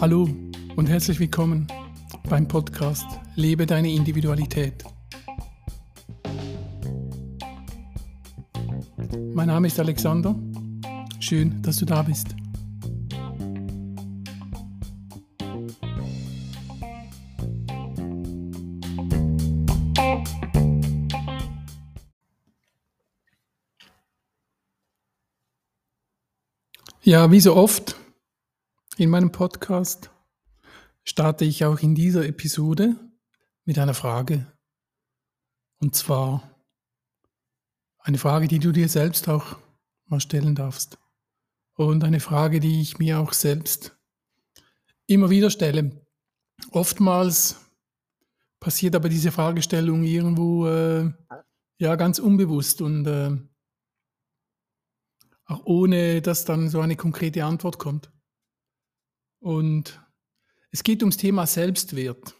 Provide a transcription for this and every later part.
Hallo und herzlich willkommen beim Podcast Lebe deine Individualität. Mein Name ist Alexander. Schön, dass du da bist. Ja, wie so oft in meinem Podcast starte ich auch in dieser Episode mit einer Frage. Und zwar eine Frage, die du dir selbst auch mal stellen darfst. Und eine Frage, die ich mir auch selbst immer wieder stelle. Oftmals passiert aber diese Fragestellung irgendwo äh, ja ganz unbewusst und äh, auch ohne, dass dann so eine konkrete Antwort kommt. Und es geht ums Thema Selbstwert.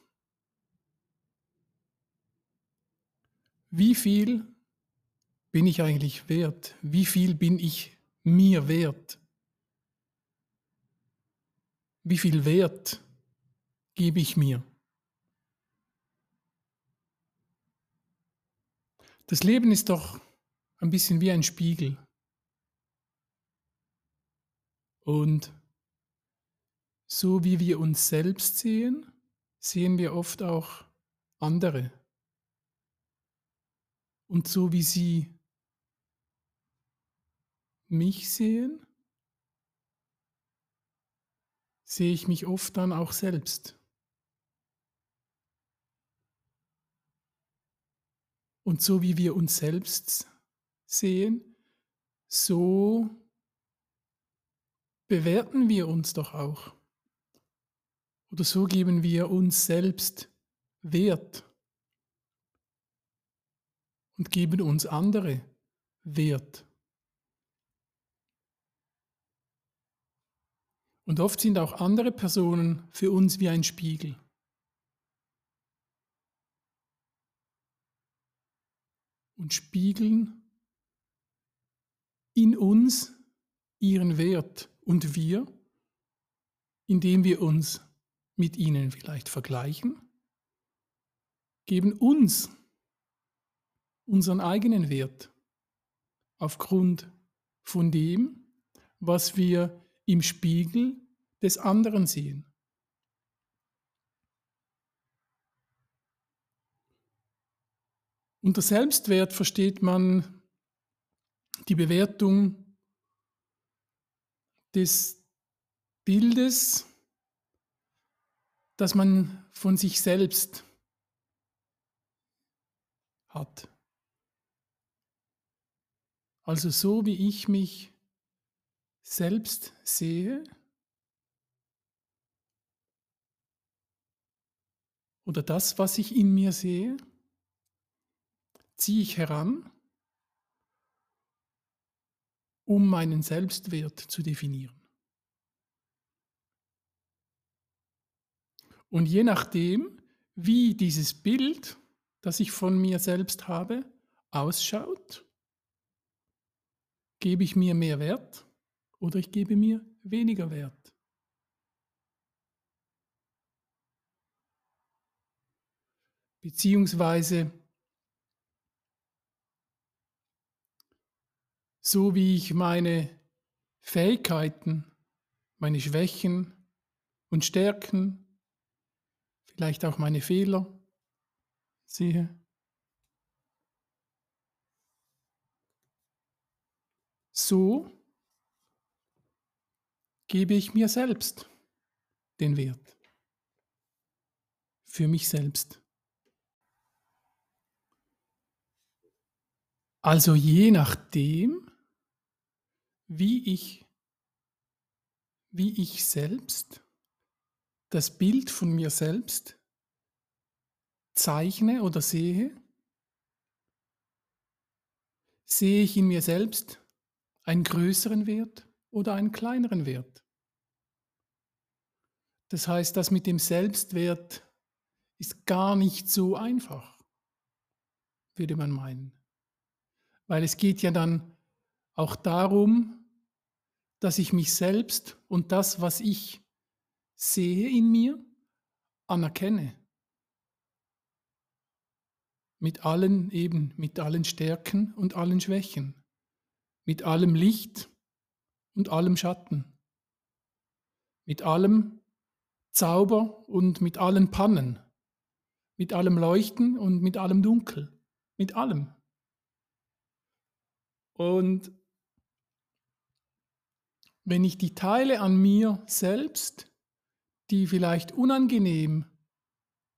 Wie viel bin ich eigentlich wert? Wie viel bin ich mir wert? Wie viel Wert gebe ich mir? Das Leben ist doch ein bisschen wie ein Spiegel. Und so wie wir uns selbst sehen, sehen wir oft auch andere. Und so wie sie mich sehen, sehe ich mich oft dann auch selbst. Und so wie wir uns selbst sehen, so bewerten wir uns doch auch. Oder so geben wir uns selbst Wert und geben uns andere Wert. Und oft sind auch andere Personen für uns wie ein Spiegel. Und spiegeln in uns ihren Wert und wir, indem wir uns mit ihnen vielleicht vergleichen, geben uns unseren eigenen Wert aufgrund von dem, was wir im Spiegel des anderen sehen. Unter Selbstwert versteht man die Bewertung des Bildes, das man von sich selbst hat. Also so wie ich mich selbst sehe oder das, was ich in mir sehe, ziehe ich heran, um meinen Selbstwert zu definieren. Und je nachdem, wie dieses Bild, das ich von mir selbst habe, ausschaut, gebe ich mir mehr Wert oder ich gebe mir weniger Wert. Beziehungsweise so wie ich meine Fähigkeiten, meine Schwächen und Stärken vielleicht auch meine Fehler sehe. So gebe ich mir selbst den Wert. Für mich selbst. Also je nachdem, wie ich, wie ich selbst das Bild von mir selbst zeichne oder sehe, sehe ich in mir selbst einen größeren Wert oder einen kleineren Wert. Das heißt, das mit dem Selbstwert ist gar nicht so einfach. würde man meinen. Weil es geht ja dann auch darum, dass ich mich selbst und das, was ich sehe in mir, anerkenne. Mit allen eben, mit allen Stärken und allen Schwächen, mit allem Licht und allem Schatten, mit allem Zauber und mit allen Pannen, mit allem Leuchten und mit allem Dunkel, mit allem. Und wenn ich die Teile an mir selbst, die vielleicht unangenehm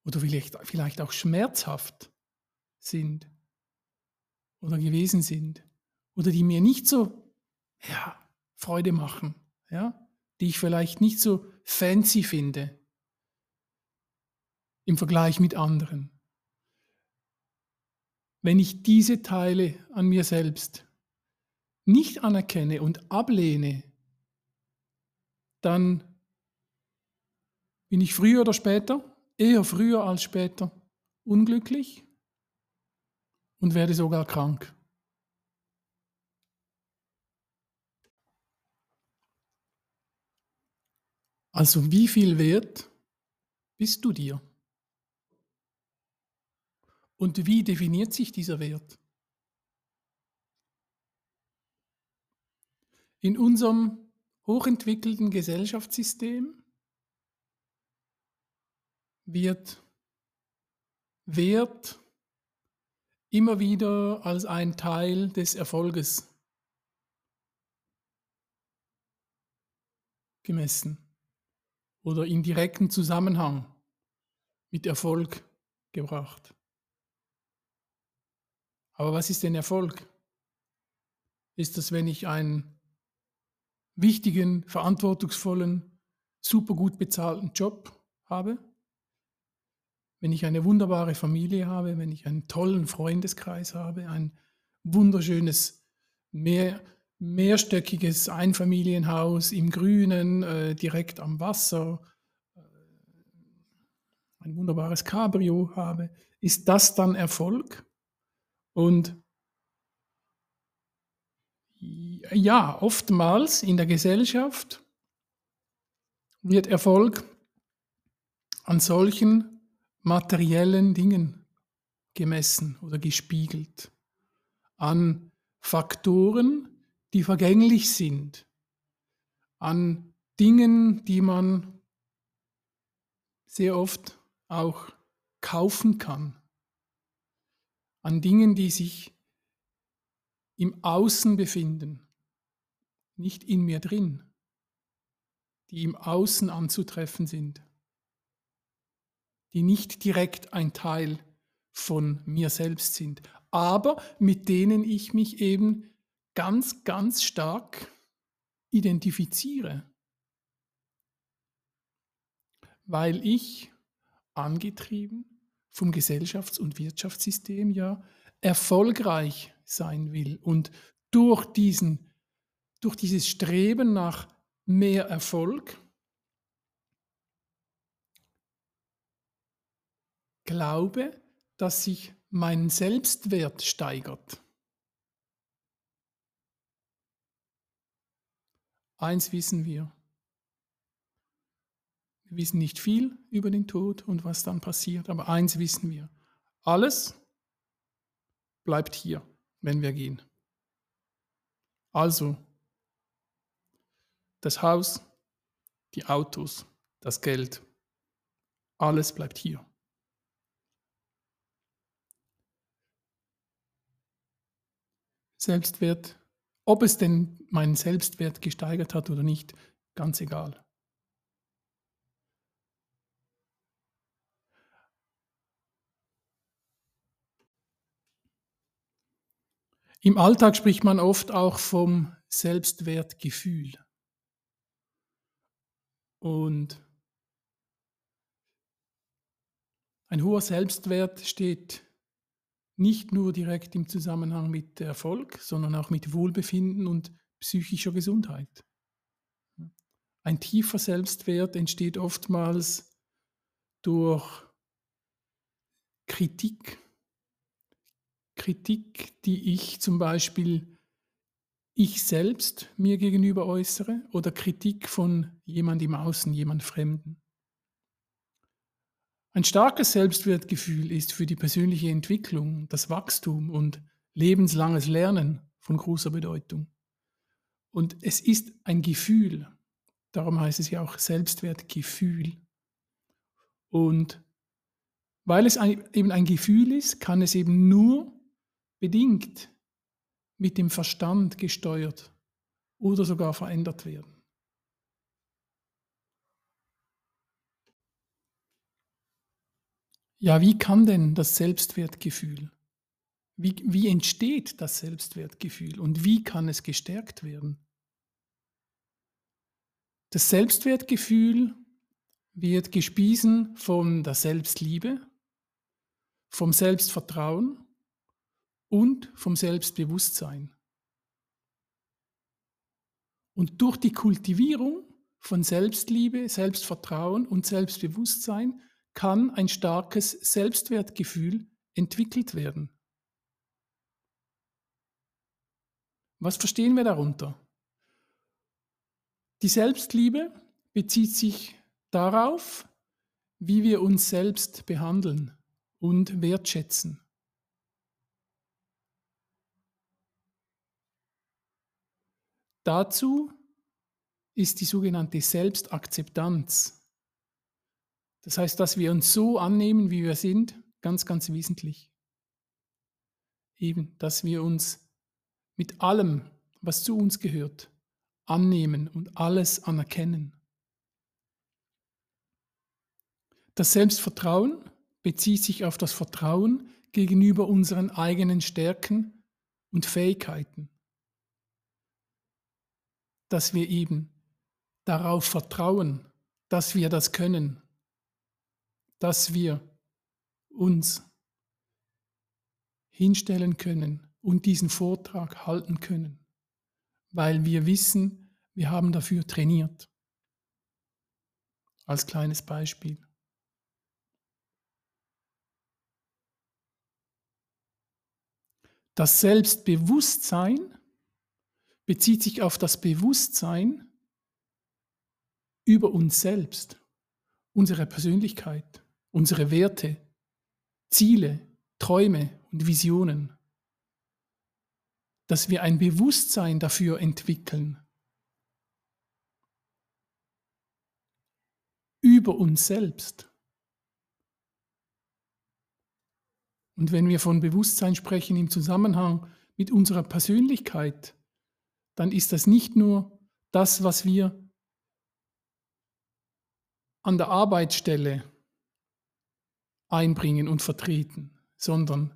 oder vielleicht, vielleicht auch schmerzhaft sind oder gewesen sind oder die mir nicht so ja, Freude machen, ja, die ich vielleicht nicht so fancy finde im Vergleich mit anderen. Wenn ich diese Teile an mir selbst nicht anerkenne und ablehne, dann bin ich früher oder später, eher früher als später, unglücklich und werde sogar krank. Also wie viel wert bist du dir? Und wie definiert sich dieser Wert? In unserem hochentwickelten Gesellschaftssystem wird Wert immer wieder als ein Teil des Erfolges gemessen oder in direkten Zusammenhang mit Erfolg gebracht. Aber was ist denn Erfolg? Ist das, wenn ich einen wichtigen, verantwortungsvollen, super gut bezahlten Job habe? Wenn ich eine wunderbare Familie habe, wenn ich einen tollen Freundeskreis habe, ein wunderschönes mehr, mehrstöckiges Einfamilienhaus im Grünen, äh, direkt am Wasser, äh, ein wunderbares Cabrio habe, ist das dann Erfolg? Und ja, oftmals in der Gesellschaft wird Erfolg an solchen materiellen Dingen gemessen oder gespiegelt, an Faktoren, die vergänglich sind, an Dingen, die man sehr oft auch kaufen kann, an Dingen, die sich im Außen befinden, nicht in mir drin, die im Außen anzutreffen sind, die nicht direkt ein Teil von mir selbst sind, aber mit denen ich mich eben ganz, ganz stark identifiziere, weil ich angetrieben vom Gesellschafts- und Wirtschaftssystem ja erfolgreich sein will und durch diesen durch dieses Streben nach mehr Erfolg glaube, dass sich mein Selbstwert steigert. Eins wissen wir. Wir wissen nicht viel über den Tod und was dann passiert, aber eins wissen wir. Alles bleibt hier, wenn wir gehen. Also, das Haus, die Autos, das Geld, alles bleibt hier. Selbstwert ob es denn meinen Selbstwert gesteigert hat oder nicht, ganz egal. Im Alltag spricht man oft auch vom Selbstwertgefühl. Und ein hoher Selbstwert steht nicht nur direkt im Zusammenhang mit Erfolg, sondern auch mit Wohlbefinden und psychischer Gesundheit. Ein tiefer Selbstwert entsteht oftmals durch Kritik, Kritik, die ich zum Beispiel ich selbst mir gegenüber äußere oder Kritik von jemand im Außen, jemand Fremden. Ein starkes Selbstwertgefühl ist für die persönliche Entwicklung, das Wachstum und lebenslanges Lernen von großer Bedeutung. Und es ist ein Gefühl, darum heißt es ja auch Selbstwertgefühl. Und weil es ein, eben ein Gefühl ist, kann es eben nur bedingt mit dem Verstand gesteuert oder sogar verändert werden. Ja, wie kann denn das Selbstwertgefühl, wie, wie entsteht das Selbstwertgefühl und wie kann es gestärkt werden? Das Selbstwertgefühl wird gespiesen von der Selbstliebe, vom Selbstvertrauen und vom Selbstbewusstsein. Und durch die Kultivierung von Selbstliebe, Selbstvertrauen und Selbstbewusstsein kann ein starkes Selbstwertgefühl entwickelt werden. Was verstehen wir darunter? Die Selbstliebe bezieht sich darauf, wie wir uns selbst behandeln und wertschätzen. Dazu ist die sogenannte Selbstakzeptanz das heißt, dass wir uns so annehmen, wie wir sind, ganz, ganz wesentlich. Eben, dass wir uns mit allem, was zu uns gehört, annehmen und alles anerkennen. Das Selbstvertrauen bezieht sich auf das Vertrauen gegenüber unseren eigenen Stärken und Fähigkeiten. Dass wir eben darauf vertrauen, dass wir das können dass wir uns hinstellen können und diesen Vortrag halten können, weil wir wissen, wir haben dafür trainiert. Als kleines Beispiel. Das Selbstbewusstsein bezieht sich auf das Bewusstsein über uns selbst, unsere Persönlichkeit unsere Werte, Ziele, Träume und Visionen, dass wir ein Bewusstsein dafür entwickeln, über uns selbst. Und wenn wir von Bewusstsein sprechen im Zusammenhang mit unserer Persönlichkeit, dann ist das nicht nur das, was wir an der Arbeitsstelle einbringen und vertreten, sondern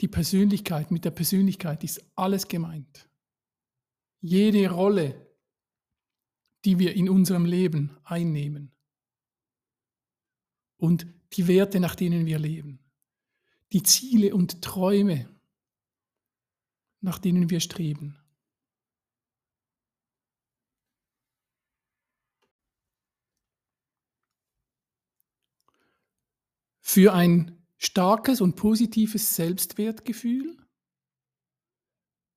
die Persönlichkeit, mit der Persönlichkeit ist alles gemeint. Jede Rolle, die wir in unserem Leben einnehmen und die Werte, nach denen wir leben, die Ziele und Träume, nach denen wir streben. Für ein starkes und positives Selbstwertgefühl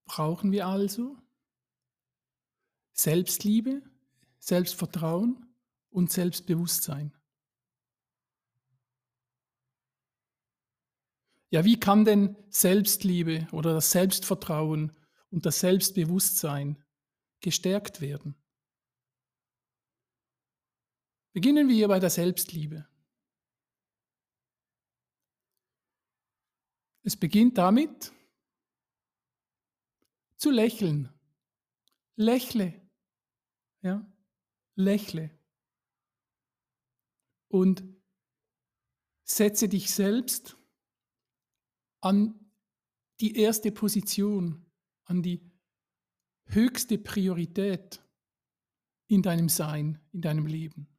brauchen wir also Selbstliebe, Selbstvertrauen und Selbstbewusstsein. Ja, wie kann denn Selbstliebe oder das Selbstvertrauen und das Selbstbewusstsein gestärkt werden? Beginnen wir bei der Selbstliebe. Es beginnt damit zu lächeln. Lächle. Ja, lächle. Und setze dich selbst an die erste Position, an die höchste Priorität in deinem Sein, in deinem Leben.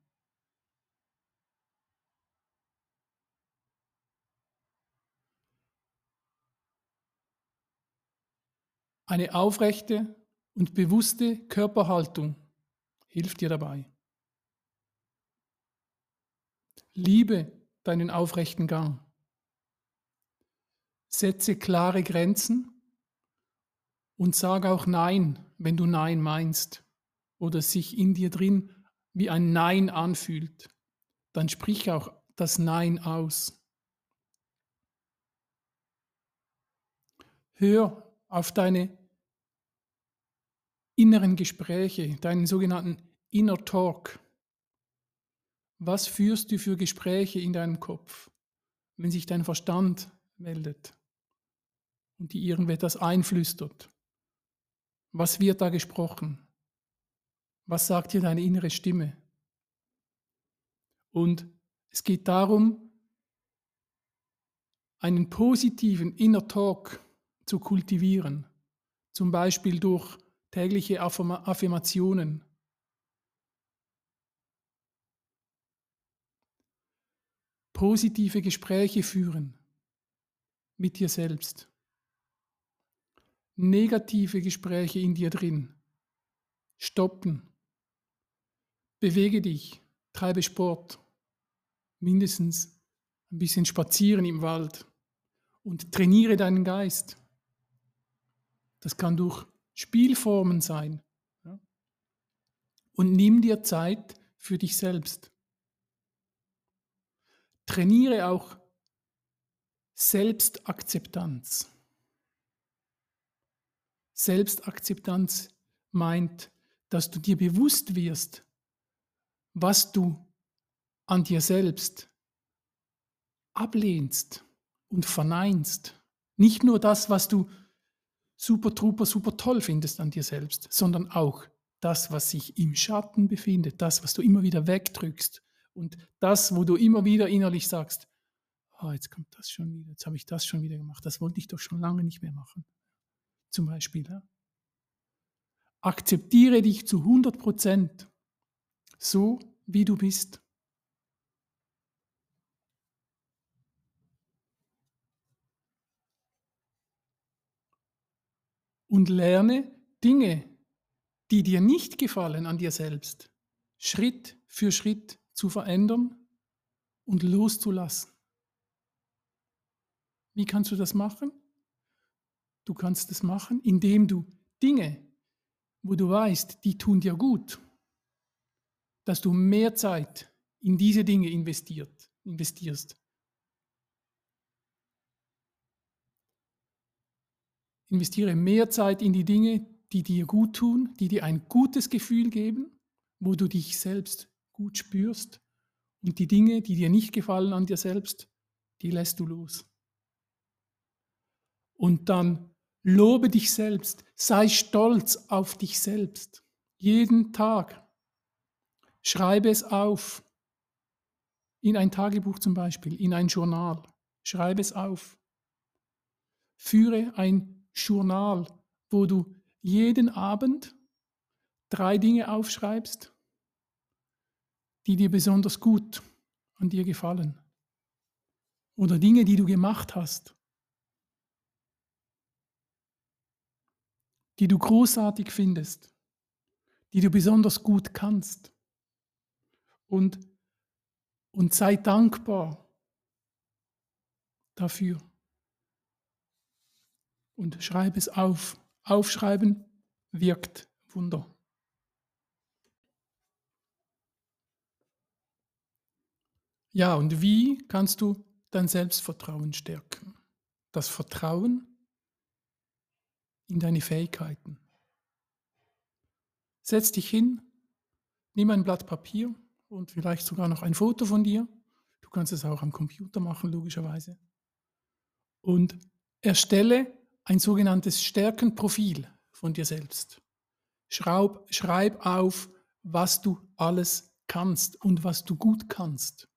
Eine aufrechte und bewusste Körperhaltung hilft dir dabei. Liebe deinen aufrechten Gang. Setze klare Grenzen und sag auch Nein, wenn du Nein meinst oder sich in dir drin wie ein Nein anfühlt. Dann sprich auch das Nein aus. Hör auf deine inneren Gespräche, deinen sogenannten Inner Talk. Was führst du für Gespräche in deinem Kopf, wenn sich dein Verstand meldet und dir irgendetwas einflüstert? Was wird da gesprochen? Was sagt dir deine innere Stimme? Und es geht darum, einen positiven Inner Talk zu kultivieren, zum Beispiel durch tägliche Affirmationen. Positive Gespräche führen mit dir selbst. Negative Gespräche in dir drin. Stoppen. Bewege dich, treibe Sport. Mindestens ein bisschen spazieren im Wald und trainiere deinen Geist. Das kann durch Spielformen sein. Und nimm dir Zeit für dich selbst. Trainiere auch Selbstakzeptanz. Selbstakzeptanz meint, dass du dir bewusst wirst, was du an dir selbst ablehnst und verneinst. Nicht nur das, was du super, truper, super toll findest an dir selbst, sondern auch das, was sich im Schatten befindet, das, was du immer wieder wegdrückst und das, wo du immer wieder innerlich sagst, oh, jetzt kommt das schon wieder, jetzt habe ich das schon wieder gemacht, das wollte ich doch schon lange nicht mehr machen. Zum Beispiel. Ja? Akzeptiere dich zu 100 Prozent, so wie du bist. Und lerne Dinge, die dir nicht gefallen an dir selbst, Schritt für Schritt zu verändern und loszulassen. Wie kannst du das machen? Du kannst es machen, indem du Dinge, wo du weißt, die tun dir gut, dass du mehr Zeit in diese Dinge investiert, investierst. Investiere mehr Zeit in die Dinge, die dir gut tun, die dir ein gutes Gefühl geben, wo du dich selbst gut spürst. Und die Dinge, die dir nicht gefallen an dir selbst, die lässt du los. Und dann lobe dich selbst, sei stolz auf dich selbst. Jeden Tag. Schreibe es auf. In ein Tagebuch zum Beispiel, in ein Journal. Schreibe es auf. Führe ein Journal, wo du jeden Abend drei Dinge aufschreibst, die dir besonders gut an dir gefallen. Oder Dinge, die du gemacht hast, die du großartig findest, die du besonders gut kannst. Und, und sei dankbar dafür und schreib es auf. Aufschreiben wirkt Wunder. Ja, und wie kannst du dein Selbstvertrauen stärken? Das Vertrauen in deine Fähigkeiten. Setz dich hin, nimm ein Blatt Papier und vielleicht sogar noch ein Foto von dir. Du kannst es auch am Computer machen, logischerweise. Und erstelle ein sogenanntes Stärkenprofil von dir selbst. Schraub, schreib auf, was du alles kannst und was du gut kannst,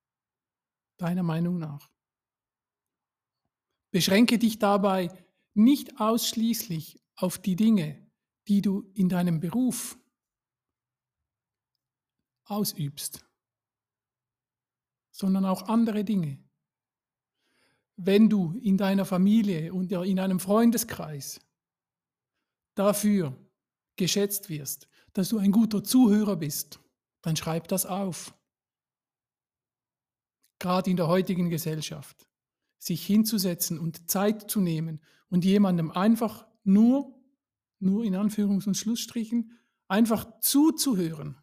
deiner Meinung nach. Beschränke dich dabei nicht ausschließlich auf die Dinge, die du in deinem Beruf ausübst, sondern auch andere Dinge wenn du in deiner Familie und in einem Freundeskreis dafür geschätzt wirst, dass du ein guter Zuhörer bist, dann schreib das auf. Gerade in der heutigen Gesellschaft sich hinzusetzen und Zeit zu nehmen und jemandem einfach nur, nur in Anführungs- und Schlussstrichen, einfach zuzuhören,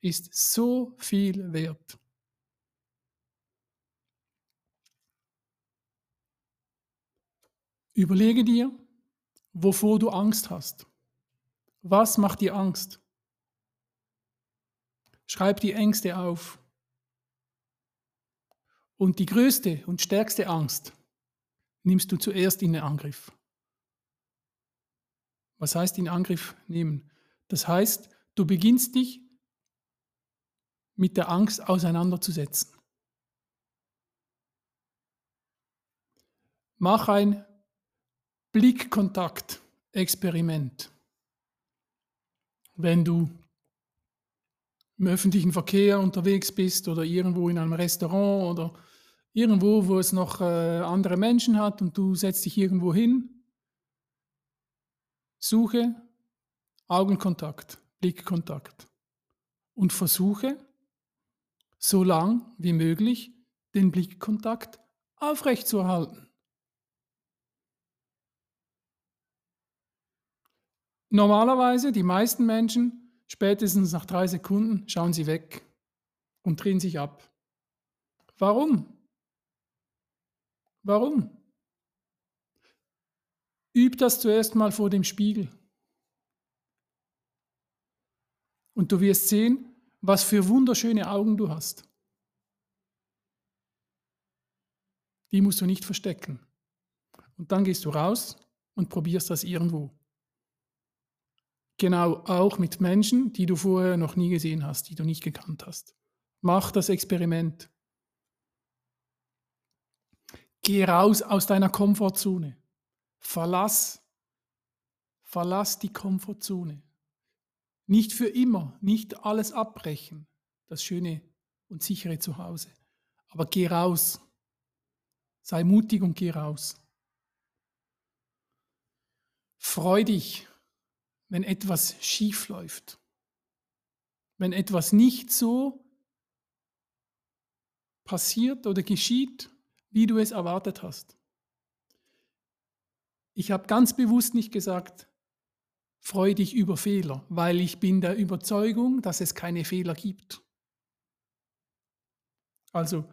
ist so viel wert. Überlege dir, wovor du Angst hast. Was macht dir Angst? Schreib die Ängste auf. Und die größte und stärkste Angst nimmst du zuerst in den Angriff. Was heißt in Angriff nehmen? Das heißt, du beginnst dich mit der Angst auseinanderzusetzen. Mach ein Blickkontakt-Experiment. Wenn du im öffentlichen Verkehr unterwegs bist oder irgendwo in einem Restaurant oder irgendwo, wo es noch äh, andere Menschen hat und du setzt dich irgendwo hin, suche Augenkontakt, Blickkontakt und versuche so lang wie möglich den Blickkontakt aufrechtzuerhalten. Normalerweise, die meisten Menschen Spätestens nach drei Sekunden schauen sie weg und drehen sich ab. Warum? Warum? Üb das zuerst mal vor dem Spiegel. Und du wirst sehen, was für wunderschöne Augen du hast. Die musst du nicht verstecken. Und dann gehst du raus und probierst das irgendwo. Genau auch mit Menschen, die du vorher noch nie gesehen hast, die du nicht gekannt hast. Mach das Experiment. Geh raus aus deiner Komfortzone. Verlass, verlass die Komfortzone. Nicht für immer, nicht alles abbrechen, das schöne und sichere Zuhause. Aber geh raus. Sei mutig und geh raus. Freu dich wenn etwas schief läuft, wenn etwas nicht so passiert oder geschieht, wie du es erwartet hast. Ich habe ganz bewusst nicht gesagt, freu dich über Fehler, weil ich bin der Überzeugung, dass es keine Fehler gibt. Also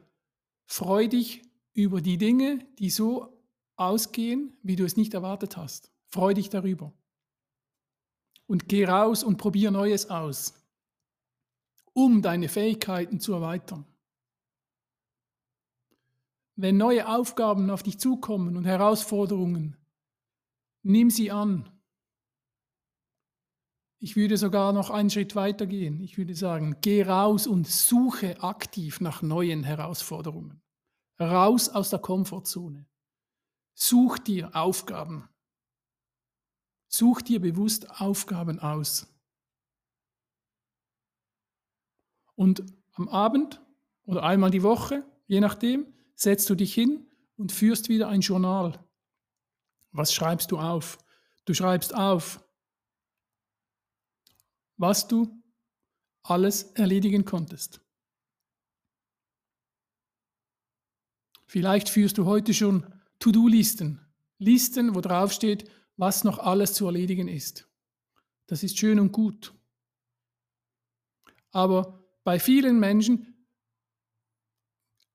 freu dich über die Dinge, die so ausgehen, wie du es nicht erwartet hast. Freu dich darüber und geh raus und probier Neues aus, um deine Fähigkeiten zu erweitern. Wenn neue Aufgaben auf dich zukommen und Herausforderungen, nimm sie an. Ich würde sogar noch einen Schritt weiter gehen. Ich würde sagen, geh raus und suche aktiv nach neuen Herausforderungen. Raus aus der Komfortzone. Such dir Aufgaben. Such dir bewusst Aufgaben aus. Und am Abend oder einmal die Woche, je nachdem, setzt du dich hin und führst wieder ein Journal. Was schreibst du auf? Du schreibst auf, was du alles erledigen konntest. Vielleicht führst du heute schon To-Do-Listen, Listen, wo drauf steht, was noch alles zu erledigen ist. Das ist schön und gut. Aber bei vielen Menschen,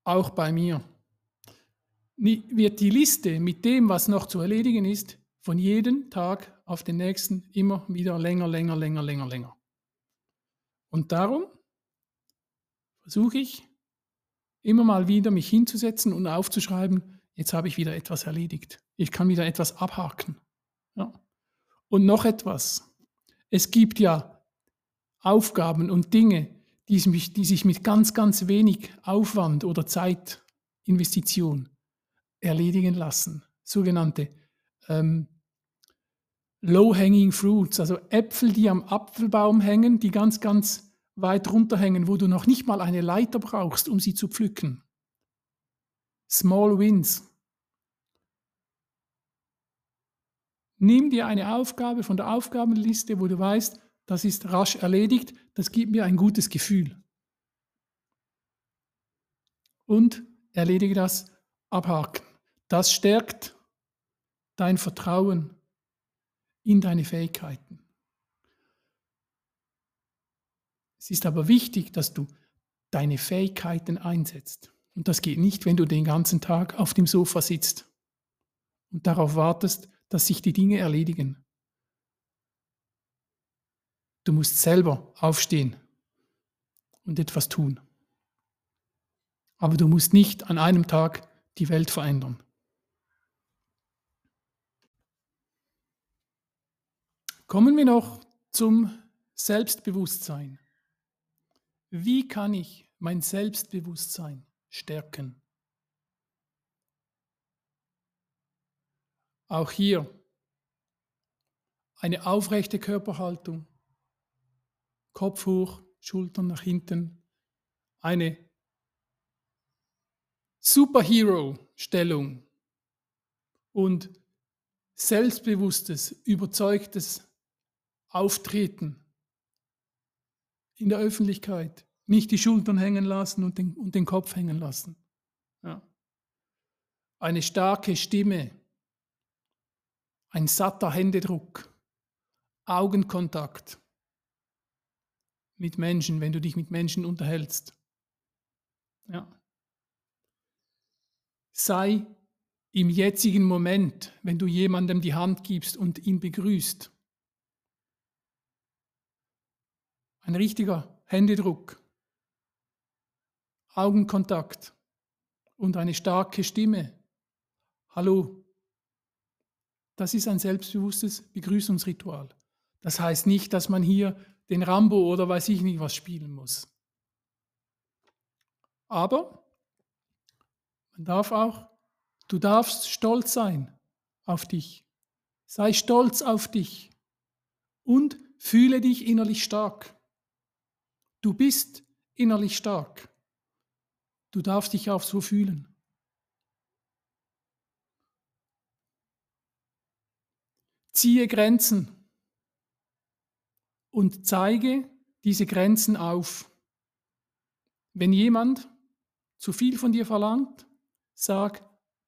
auch bei mir, wird die Liste mit dem, was noch zu erledigen ist, von jedem Tag auf den nächsten immer wieder länger, länger, länger, länger, länger. Und darum versuche ich immer mal wieder mich hinzusetzen und aufzuschreiben, jetzt habe ich wieder etwas erledigt. Ich kann wieder etwas abhaken. Ja. Und noch etwas. Es gibt ja Aufgaben und Dinge, die sich, mit ganz, ganz wenig Aufwand oder Zeitinvestition erledigen lassen. Sogenannte ähm, Low-Hanging Fruits, also Äpfel, die am Apfelbaum hängen, die ganz, ganz weit runterhängen, wo du noch nicht mal eine Leiter brauchst, um sie zu pflücken. Small Wins. Nimm dir eine Aufgabe von der Aufgabenliste, wo du weißt, das ist rasch erledigt, das gibt mir ein gutes Gefühl. Und erledige das abhaken. Das stärkt dein Vertrauen in deine Fähigkeiten. Es ist aber wichtig, dass du deine Fähigkeiten einsetzt. Und das geht nicht, wenn du den ganzen Tag auf dem Sofa sitzt und darauf wartest, dass sich die Dinge erledigen. Du musst selber aufstehen und etwas tun. Aber du musst nicht an einem Tag die Welt verändern. Kommen wir noch zum Selbstbewusstsein. Wie kann ich mein Selbstbewusstsein stärken? Auch hier eine aufrechte Körperhaltung, Kopf hoch, Schultern nach hinten, eine Superhero-Stellung und selbstbewusstes, überzeugtes Auftreten in der Öffentlichkeit. Nicht die Schultern hängen lassen und den, und den Kopf hängen lassen. Ja. Eine starke Stimme, ein satter Händedruck, Augenkontakt mit Menschen, wenn du dich mit Menschen unterhältst. Ja. Sei im jetzigen Moment, wenn du jemandem die Hand gibst und ihn begrüßt. Ein richtiger Händedruck, Augenkontakt und eine starke Stimme. Hallo. Das ist ein selbstbewusstes Begrüßungsritual. Das heißt nicht, dass man hier den Rambo oder weiß ich nicht was spielen muss. Aber man darf auch, du darfst stolz sein auf dich. Sei stolz auf dich und fühle dich innerlich stark. Du bist innerlich stark. Du darfst dich auch so fühlen. Ziehe Grenzen und zeige diese Grenzen auf. Wenn jemand zu viel von dir verlangt, sag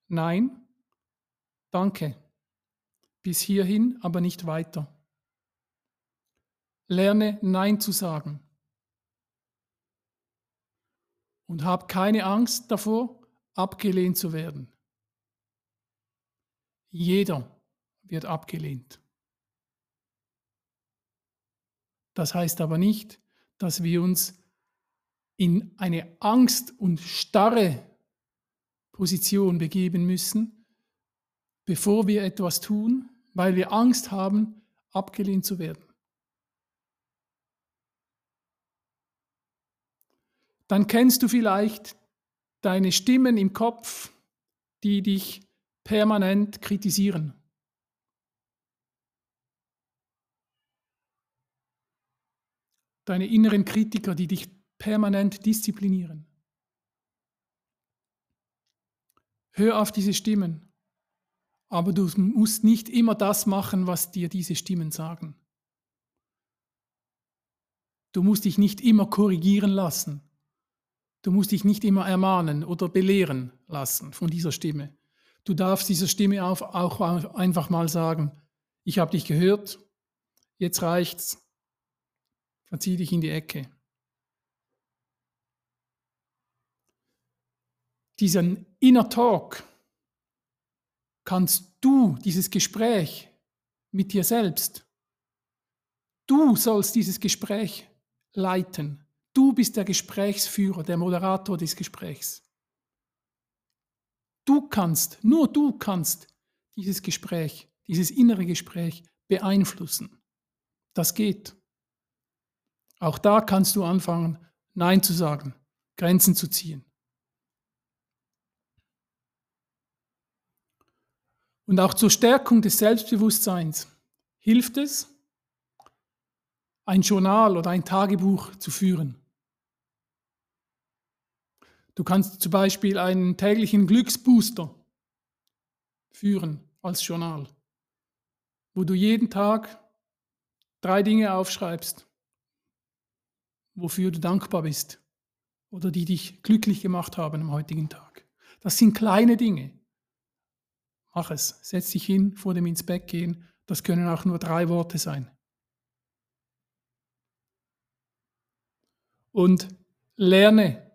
nein, danke, bis hierhin, aber nicht weiter. Lerne Nein zu sagen. Und hab keine Angst davor, abgelehnt zu werden. Jeder wird abgelehnt. Das heißt aber nicht, dass wir uns in eine Angst und starre Position begeben müssen, bevor wir etwas tun, weil wir Angst haben, abgelehnt zu werden. Dann kennst du vielleicht deine Stimmen im Kopf, die dich permanent kritisieren. Deine inneren Kritiker, die dich permanent disziplinieren. Hör auf diese Stimmen. Aber du musst nicht immer das machen, was dir diese Stimmen sagen. Du musst dich nicht immer korrigieren lassen. Du musst dich nicht immer ermahnen oder belehren lassen von dieser Stimme. Du darfst dieser Stimme auch einfach mal sagen, ich habe dich gehört, jetzt reicht's, verzieh dich in die Ecke. diesen Inner Talk kannst du, dieses Gespräch mit dir selbst, du sollst dieses Gespräch leiten. Du bist der Gesprächsführer, der Moderator des Gesprächs. Du kannst, nur du kannst dieses Gespräch, dieses innere Gespräch beeinflussen. Das geht. Auch da kannst du anfangen, Nein zu sagen, Grenzen zu ziehen. Und auch zur Stärkung des Selbstbewusstseins hilft es, ein Journal oder ein Tagebuch zu führen. Du kannst zum Beispiel einen täglichen Glücksbooster führen als Journal, wo du jeden Tag drei Dinge aufschreibst, wofür du dankbar bist oder die dich glücklich gemacht haben am heutigen Tag. Das sind kleine Dinge. Mach es. Setz dich hin vor dem ins Bett gehen. Das können auch nur drei Worte sein. Und lerne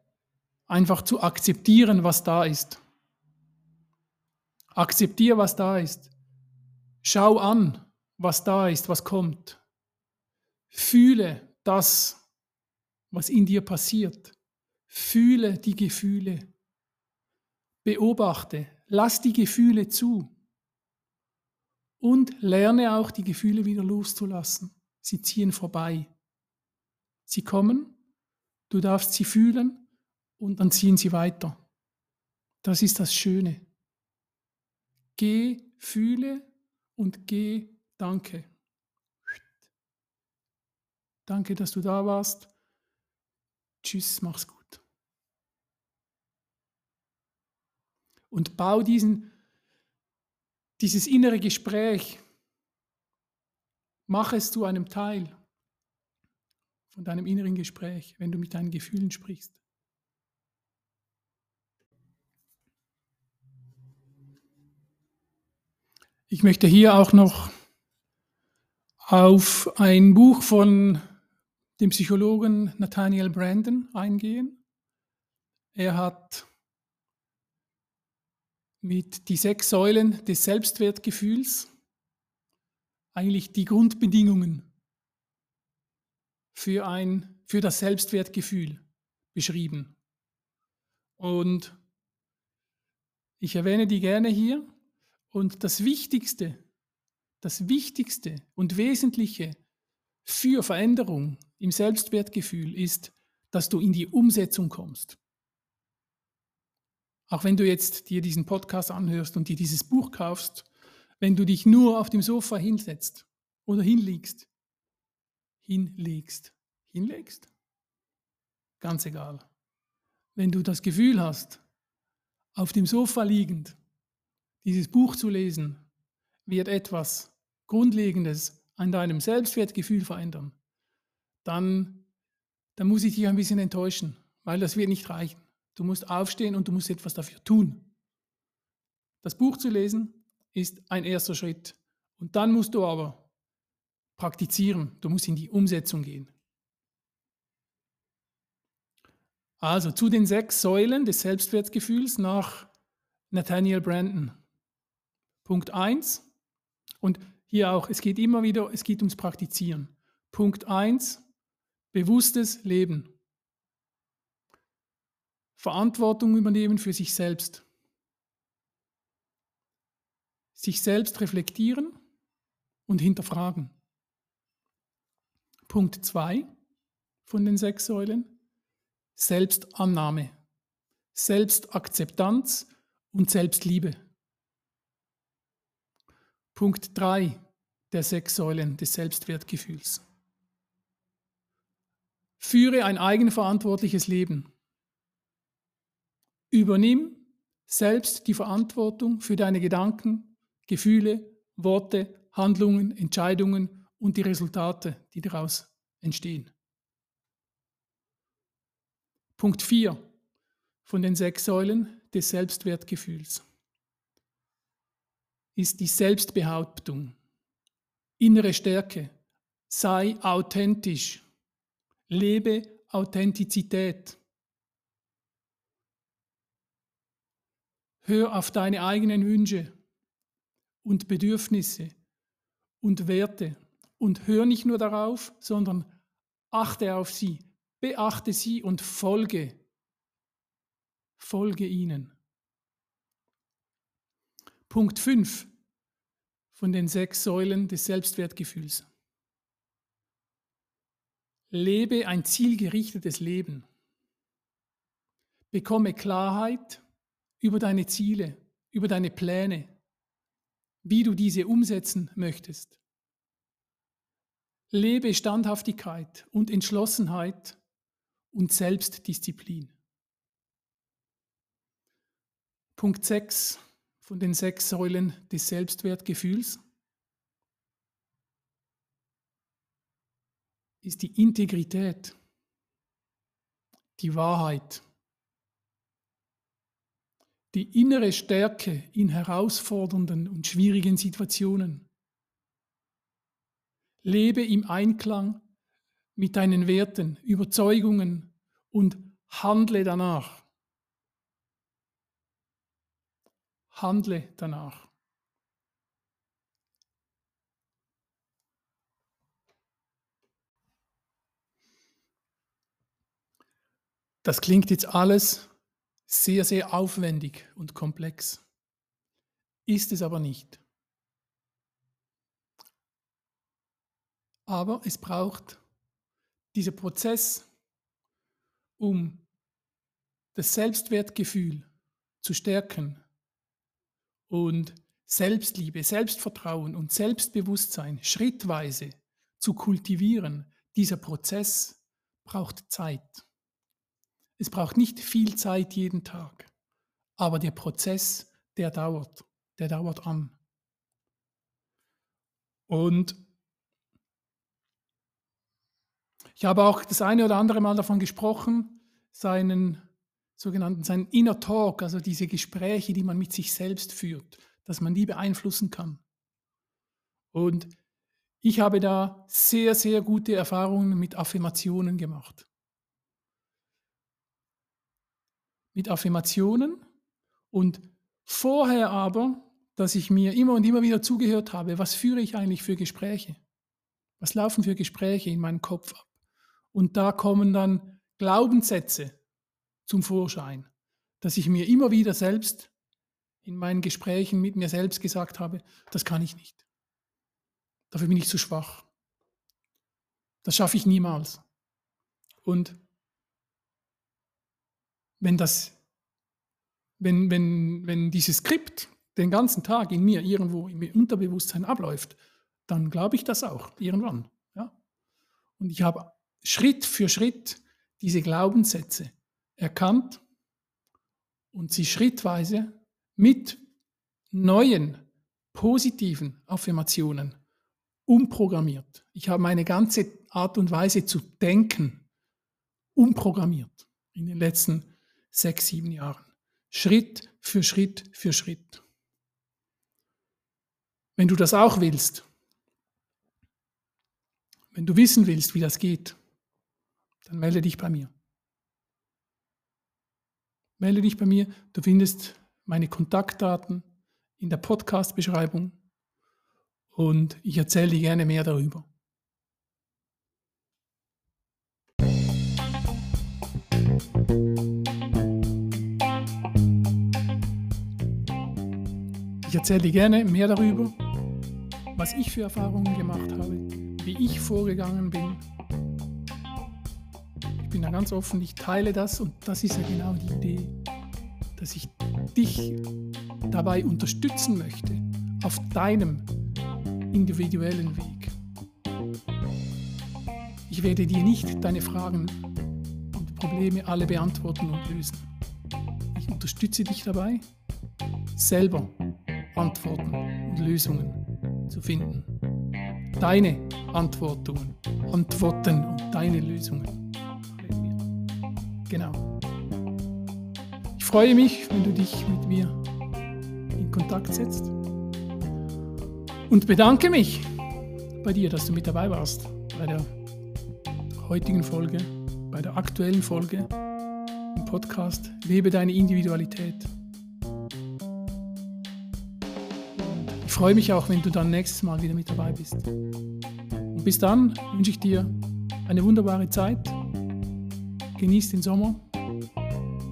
einfach zu akzeptieren, was da ist. Akzeptiere, was da ist. Schau an, was da ist, was kommt. Fühle das, was in dir passiert. Fühle die Gefühle. Beobachte, lass die Gefühle zu. Und lerne auch die Gefühle wieder loszulassen. Sie ziehen vorbei. Sie kommen, du darfst sie fühlen und dann ziehen sie weiter. Das ist das Schöne. Geh, fühle und geh, danke. Danke, dass du da warst. Tschüss, mach's gut. Und bau diesen, dieses innere Gespräch, mach es zu einem Teil von deinem inneren Gespräch, wenn du mit deinen Gefühlen sprichst. Ich möchte hier auch noch auf ein Buch von dem Psychologen Nathaniel Brandon eingehen. Er hat mit die sechs Säulen des Selbstwertgefühls eigentlich die Grundbedingungen für, ein, für das Selbstwertgefühl beschrieben. Und ich erwähne die gerne hier. Und das Wichtigste, das Wichtigste und Wesentliche für Veränderung im Selbstwertgefühl ist, dass du in die Umsetzung kommst. Auch wenn du jetzt dir diesen Podcast anhörst und dir dieses Buch kaufst, wenn du dich nur auf dem Sofa hinsetzt oder hinlegst, hinlegst, hinlegst, ganz egal. Wenn du das Gefühl hast, auf dem Sofa liegend, dieses Buch zu lesen, wird etwas Grundlegendes an deinem Selbstwertgefühl verändern, dann, dann muss ich dich ein bisschen enttäuschen, weil das wird nicht reichen. Du musst aufstehen und du musst etwas dafür tun. Das Buch zu lesen ist ein erster Schritt. Und dann musst du aber praktizieren. Du musst in die Umsetzung gehen. Also zu den sechs Säulen des Selbstwertgefühls nach Nathaniel Brandon. Punkt 1. Und hier auch, es geht immer wieder, es geht ums Praktizieren. Punkt 1, bewusstes Leben. Verantwortung übernehmen für sich selbst. Sich selbst reflektieren und hinterfragen. Punkt 2 von den sechs Säulen, Selbstannahme, Selbstakzeptanz und Selbstliebe. Punkt 3 der sechs Säulen des Selbstwertgefühls. Führe ein eigenverantwortliches Leben. Übernimm selbst die Verantwortung für deine Gedanken, Gefühle, Worte, Handlungen, Entscheidungen und die Resultate, die daraus entstehen. Punkt 4 von den sechs Säulen des Selbstwertgefühls ist die Selbstbehauptung, innere Stärke. Sei authentisch. Lebe Authentizität. Hör auf deine eigenen Wünsche und Bedürfnisse und Werte und hör nicht nur darauf, sondern achte auf sie, beachte sie und folge. Folge ihnen. Punkt 5 von den sechs Säulen des Selbstwertgefühls. Lebe ein zielgerichtetes Leben. Bekomme Klarheit über deine Ziele, über deine Pläne, wie du diese umsetzen möchtest. Lebe Standhaftigkeit und Entschlossenheit und Selbstdisziplin. Punkt 6 von den sechs Säulen des Selbstwertgefühls ist die Integrität, die Wahrheit, die innere Stärke in herausfordernden und schwierigen Situationen. Lebe im Einklang mit deinen Werten, Überzeugungen und handle danach. Handle danach. Das klingt jetzt alles sehr, sehr aufwendig und komplex. Ist es aber nicht. Aber es braucht diesen Prozess, um das Selbstwertgefühl zu stärken und Selbstliebe, Selbstvertrauen und Selbstbewusstsein schrittweise zu kultivieren. Dieser Prozess braucht Zeit. Es braucht nicht viel Zeit jeden Tag, aber der Prozess, der dauert, der dauert an. Und ich habe auch das eine oder andere Mal davon gesprochen, seinen sogenannten, seinen Inner Talk, also diese Gespräche, die man mit sich selbst führt, dass man die beeinflussen kann. Und ich habe da sehr, sehr gute Erfahrungen mit Affirmationen gemacht. Mit Affirmationen und vorher aber, dass ich mir immer und immer wieder zugehört habe, was führe ich eigentlich für Gespräche? Was laufen für Gespräche in meinem Kopf ab? Und da kommen dann Glaubenssätze zum Vorschein, dass ich mir immer wieder selbst in meinen Gesprächen mit mir selbst gesagt habe, das kann ich nicht. Dafür bin ich zu schwach. Das schaffe ich niemals. Und wenn das, wenn, wenn, wenn dieses Skript den ganzen Tag in mir irgendwo im Unterbewusstsein abläuft, dann glaube ich das auch irgendwann. Ja? Und ich habe Schritt für Schritt diese Glaubenssätze erkannt und sie schrittweise mit neuen positiven Affirmationen umprogrammiert. Ich habe meine ganze Art und Weise zu denken umprogrammiert in den letzten Jahren sechs, sieben Jahren. Schritt für Schritt für Schritt. Wenn du das auch willst, wenn du wissen willst, wie das geht, dann melde dich bei mir. Melde dich bei mir. Du findest meine Kontaktdaten in der Podcast-Beschreibung und ich erzähle dir gerne mehr darüber. Ich erzähle dir gerne mehr darüber, was ich für Erfahrungen gemacht habe, wie ich vorgegangen bin. Ich bin da ganz offen, ich teile das und das ist ja genau die Idee, dass ich dich dabei unterstützen möchte auf deinem individuellen Weg. Ich werde dir nicht deine Fragen und Probleme alle beantworten und lösen. Ich unterstütze dich dabei, selber Antworten und Lösungen zu finden. Deine Antworten, Antworten und deine Lösungen. Genau. Ich freue mich, wenn du dich mit mir in Kontakt setzt und bedanke mich bei dir, dass du mit dabei warst bei der heutigen Folge, bei der aktuellen Folge im Podcast Lebe deine Individualität. Freue mich auch, wenn du dann nächstes Mal wieder mit dabei bist. Und bis dann wünsche ich dir eine wunderbare Zeit. Genieß den Sommer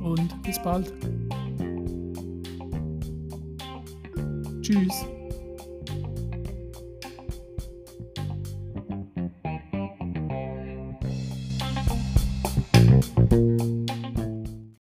und bis bald. Tschüss.